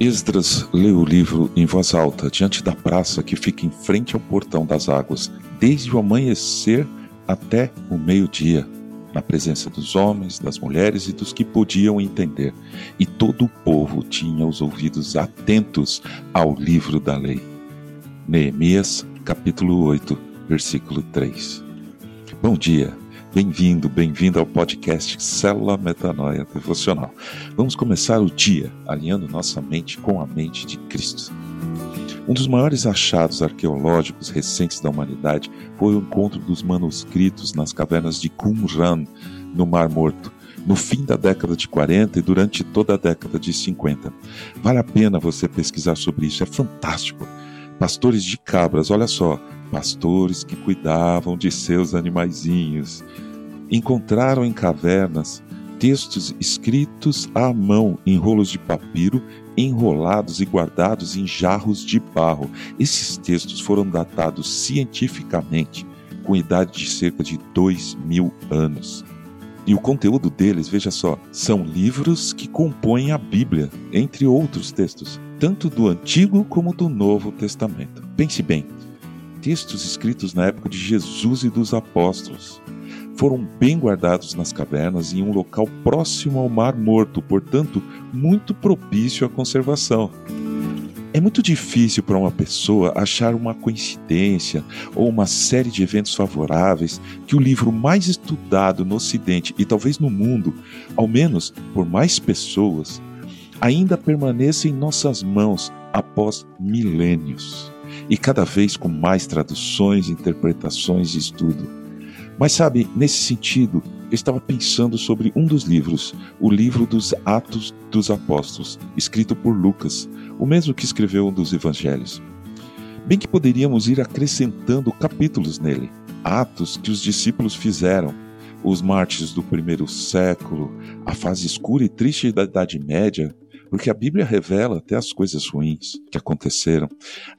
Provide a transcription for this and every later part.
Esdras leu o livro em voz alta diante da praça que fica em frente ao portão das águas, desde o amanhecer até o meio-dia, na presença dos homens, das mulheres e dos que podiam entender. E todo o povo tinha os ouvidos atentos ao livro da lei. Neemias, capítulo 8, versículo 3. Bom dia. Bem-vindo, bem-vindo ao podcast Célula Metanoia Devocional. Vamos começar o dia alinhando nossa mente com a mente de Cristo. Um dos maiores achados arqueológicos recentes da humanidade foi o encontro dos manuscritos nas cavernas de Qumran, no Mar Morto, no fim da década de 40 e durante toda a década de 50. Vale a pena você pesquisar sobre isso, é fantástico. Pastores de cabras, olha só, pastores que cuidavam de seus animaizinhos. Encontraram em cavernas textos escritos à mão em rolos de papiro, enrolados e guardados em jarros de barro. Esses textos foram datados cientificamente com idade de cerca de dois mil anos. E o conteúdo deles, veja só, são livros que compõem a Bíblia, entre outros textos, tanto do Antigo como do Novo Testamento. Pense bem, textos escritos na época de Jesus e dos apóstolos. Foram bem guardados nas cavernas em um local próximo ao Mar Morto, portanto, muito propício à conservação. É muito difícil para uma pessoa achar uma coincidência ou uma série de eventos favoráveis que o livro mais estudado no Ocidente e talvez no mundo, ao menos por mais pessoas, ainda permaneça em nossas mãos após milênios e cada vez com mais traduções, interpretações e estudo. Mas sabe, nesse sentido, eu estava pensando sobre um dos livros, o livro dos Atos dos Apóstolos, escrito por Lucas, o mesmo que escreveu um dos evangelhos. Bem que poderíamos ir acrescentando capítulos nele, atos que os discípulos fizeram, os mártires do primeiro século, a fase escura e triste da Idade Média, porque a Bíblia revela até as coisas ruins que aconteceram.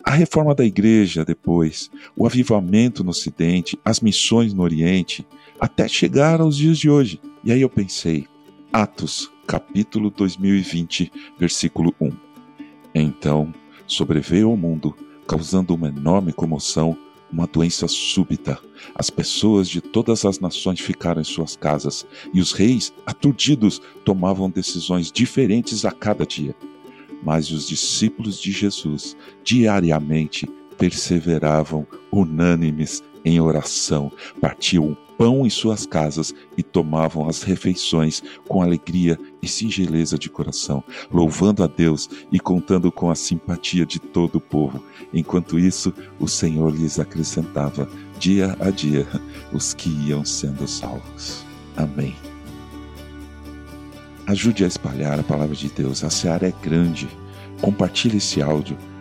A reforma da igreja depois, o avivamento no Ocidente, as missões no Oriente, até chegar aos dias de hoje. E aí eu pensei, Atos, capítulo 2020, versículo 1. Então sobreveio ao mundo, causando uma enorme comoção, uma doença súbita. As pessoas de todas as nações ficaram em suas casas, e os reis, aturdidos, tomavam decisões diferentes a cada dia. Mas os discípulos de Jesus, diariamente, perseveravam unânimes em oração, partiam pão em suas casas e tomavam as refeições com alegria e singeleza de coração, louvando a Deus e contando com a simpatia de todo o povo. Enquanto isso, o Senhor lhes acrescentava, dia a dia, os que iam sendo salvos. Amém. Ajude a espalhar a palavra de Deus. A seara é grande. Compartilhe esse áudio.